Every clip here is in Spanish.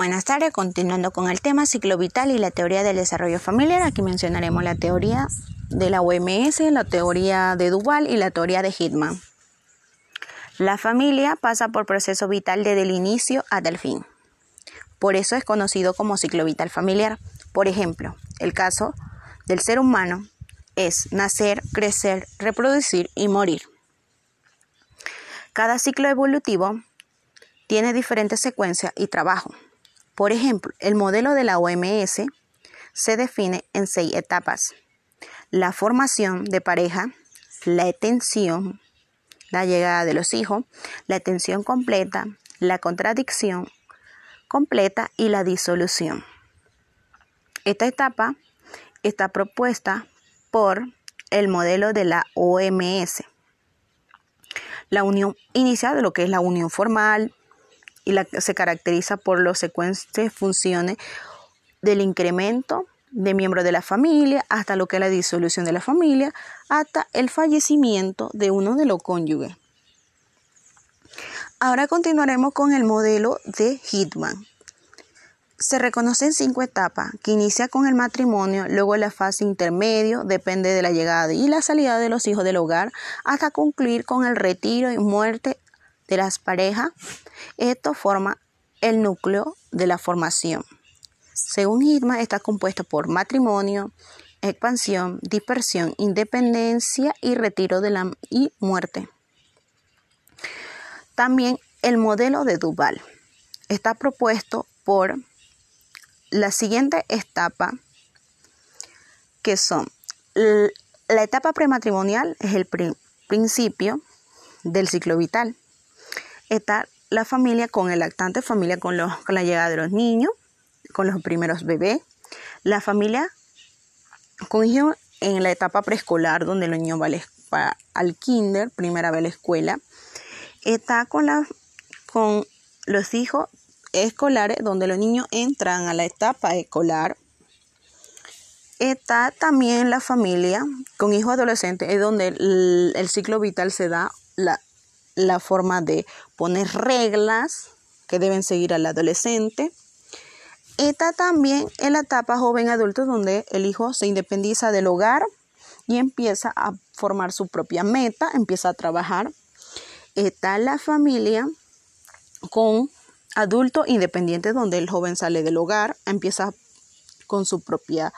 Buenas tardes, continuando con el tema ciclo vital y la teoría del desarrollo familiar. Aquí mencionaremos la teoría de la OMS, la teoría de Duval y la teoría de Hitman. La familia pasa por proceso vital desde el inicio hasta el fin. Por eso es conocido como ciclo vital familiar. Por ejemplo, el caso del ser humano es nacer, crecer, reproducir y morir. Cada ciclo evolutivo tiene diferentes secuencias y trabajo. Por ejemplo, el modelo de la OMS se define en seis etapas. La formación de pareja, la atención, la llegada de los hijos, la atención completa, la contradicción completa y la disolución. Esta etapa está propuesta por el modelo de la OMS. La unión inicial de lo que es la unión formal, y se caracteriza por los secuentes funciones del incremento de miembros de la familia hasta lo que es la disolución de la familia hasta el fallecimiento de uno de los cónyuges. Ahora continuaremos con el modelo de Hitman. Se reconocen cinco etapas, que inicia con el matrimonio, luego la fase intermedio, depende de la llegada y la salida de los hijos del hogar, hasta concluir con el retiro y muerte de las parejas, esto forma el núcleo de la formación. Según Hitman, está compuesto por matrimonio, expansión, dispersión, independencia y retiro de la y muerte. También el modelo de Duval está propuesto por la siguiente etapa que son la etapa prematrimonial es el principio del ciclo vital está la familia con el lactante, familia con, la llegada de los niños, con los primeros bebés, la familia con hijos en la etapa preescolar donde el niño va al kinder, primera vez a la escuela, está con, los hijos escolares donde los niños entran a la etapa escolar. Está también la familia con hijos adolescentes, es donde el, ciclo vital se da la forma de poner reglas que deben seguir al adolescente. Está también en la etapa joven adulto donde el hijo se independiza del hogar y empieza a formar su propia meta, empieza a trabajar. Está la familia con adulto independiente donde el joven sale del hogar, empieza con su propia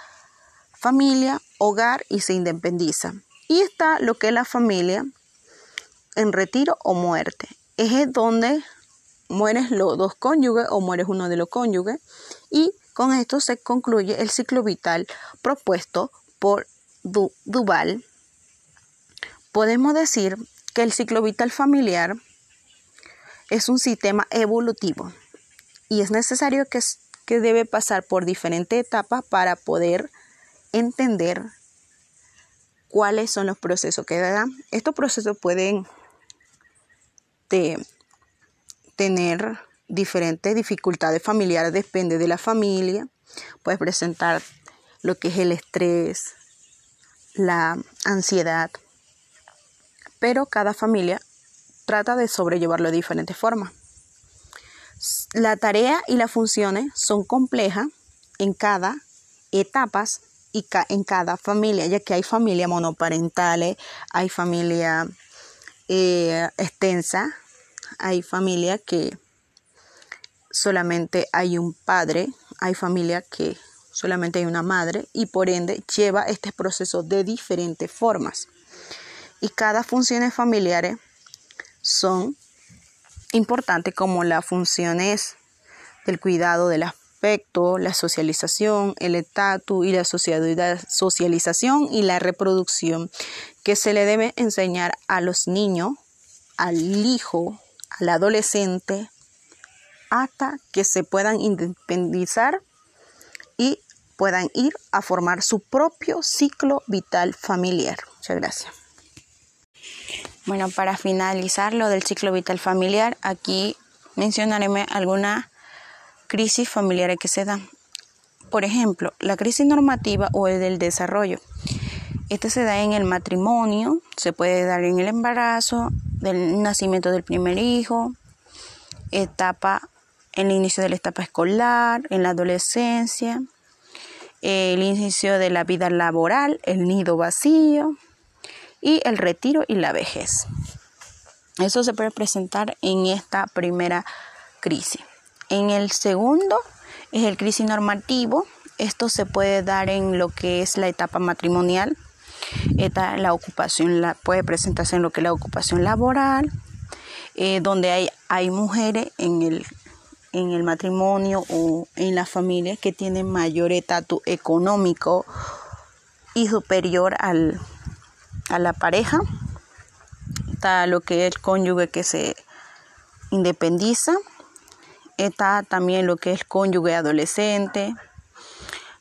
familia, hogar y se independiza. Y está lo que es la familia en retiro o muerte. Es donde mueres los dos cónyuges o mueres uno de los cónyuges y con esto se concluye el ciclo vital propuesto por Duval. Podemos decir que el ciclo vital familiar es un sistema evolutivo y es necesario que, que debe pasar por diferentes etapas para poder entender cuáles son los procesos que dan. Estos procesos pueden tener diferentes dificultades familiares, depende de la familia, puede presentar lo que es el estrés, la ansiedad, pero cada familia trata de sobrellevarlo de diferentes formas. La tarea y las funciones son complejas en cada etapa y en cada familia, ya que hay familias monoparentales, hay familia eh, extensa, hay familia que solamente hay un padre, hay familia que solamente hay una madre y por ende lleva este proceso de diferentes formas. Y cada función familiares son importantes como las funciones del cuidado del afecto, la socialización, el estatus y la socialización y la reproducción que se le debe enseñar a los niños, al hijo al adolescente hasta que se puedan independizar y puedan ir a formar su propio ciclo vital familiar. Muchas gracias. Bueno, para finalizar lo del ciclo vital familiar, aquí mencionaré alguna crisis familiares que se dan. Por ejemplo, la crisis normativa o el del desarrollo. Este se da en el matrimonio, se puede dar en el embarazo, del nacimiento del primer hijo, etapa en el inicio de la etapa escolar, en la adolescencia, el inicio de la vida laboral, el nido vacío y el retiro y la vejez. Eso se puede presentar en esta primera crisis. En el segundo es el crisis normativo. Esto se puede dar en lo que es la etapa matrimonial. Esta, la ocupación la, puede presentarse en lo que es la ocupación laboral, eh, donde hay, hay mujeres en el, en el matrimonio o en la familia que tienen mayor estatus económico y superior al, a la pareja. Está lo que es el cónyuge que se independiza está también lo que es cónyuge adolescente,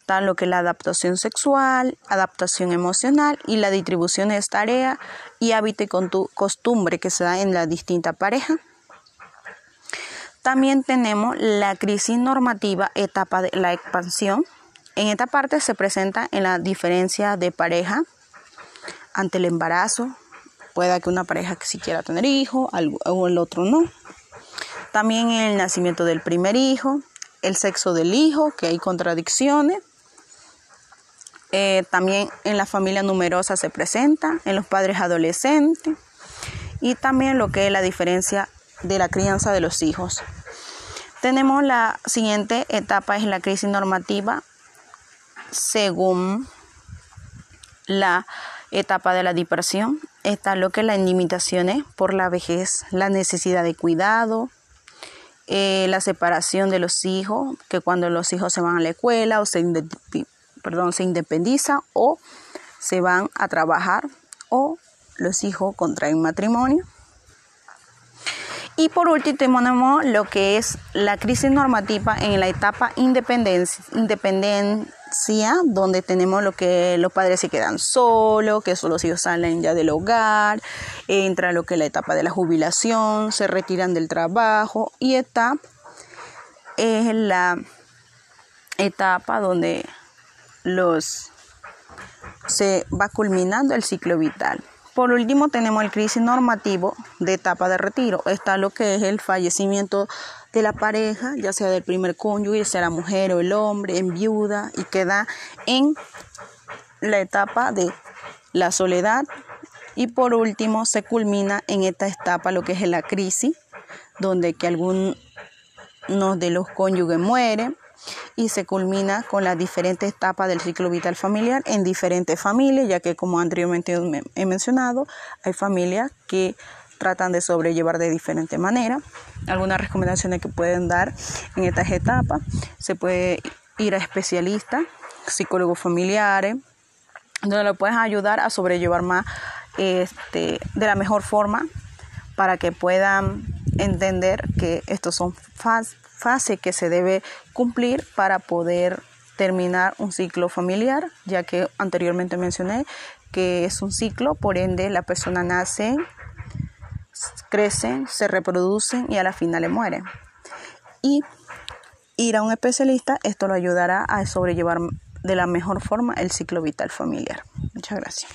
está lo que la adaptación sexual, adaptación emocional y la distribución de tarea y hábito y costumbre que se da en la distinta pareja. También tenemos la crisis normativa, etapa de la expansión. En esta parte se presenta en la diferencia de pareja ante el embarazo. Pueda que una pareja que sí quiera tener hijos o el otro no. También el nacimiento del primer hijo, el sexo del hijo, que hay contradicciones. Eh, también en la familia numerosa se presenta, en los padres adolescentes y también lo que es la diferencia de la crianza de los hijos. Tenemos la siguiente etapa, es la crisis normativa, según la etapa de la dispersión. Está lo que es las limitaciones por la vejez, la necesidad de cuidado, eh, la separación de los hijos, que cuando los hijos se van a la escuela o se, perdón, se independiza o se van a trabajar o los hijos contraen matrimonio. Y por último tenemos lo que es la crisis normativa en la etapa independencia, independencia donde tenemos lo que los padres se quedan solos, que solo los hijos salen ya del hogar, entra lo que es la etapa de la jubilación, se retiran del trabajo y esta es la etapa donde los se va culminando el ciclo vital. Por último tenemos el crisis normativo de etapa de retiro. Está lo que es el fallecimiento de la pareja, ya sea del primer cónyuge, sea la mujer o el hombre, en viuda y queda en la etapa de la soledad. Y por último se culmina en esta etapa lo que es la crisis, donde que algunos de los cónyuges mueren y se culmina con las diferentes etapas del ciclo vital familiar en diferentes familias, ya que como anteriormente he mencionado, hay familias que tratan de sobrellevar de diferente manera. Algunas recomendaciones que pueden dar en estas etapas, se puede ir a especialistas, psicólogos familiares, donde lo pueden ayudar a sobrellevar más este, de la mejor forma para que puedan entender que estos son fases que se debe cumplir para poder terminar un ciclo familiar, ya que anteriormente mencioné que es un ciclo, por ende la persona nace, crecen, se reproducen y a la final le mueren. Y ir a un especialista, esto lo ayudará a sobrellevar de la mejor forma el ciclo vital familiar. Muchas gracias.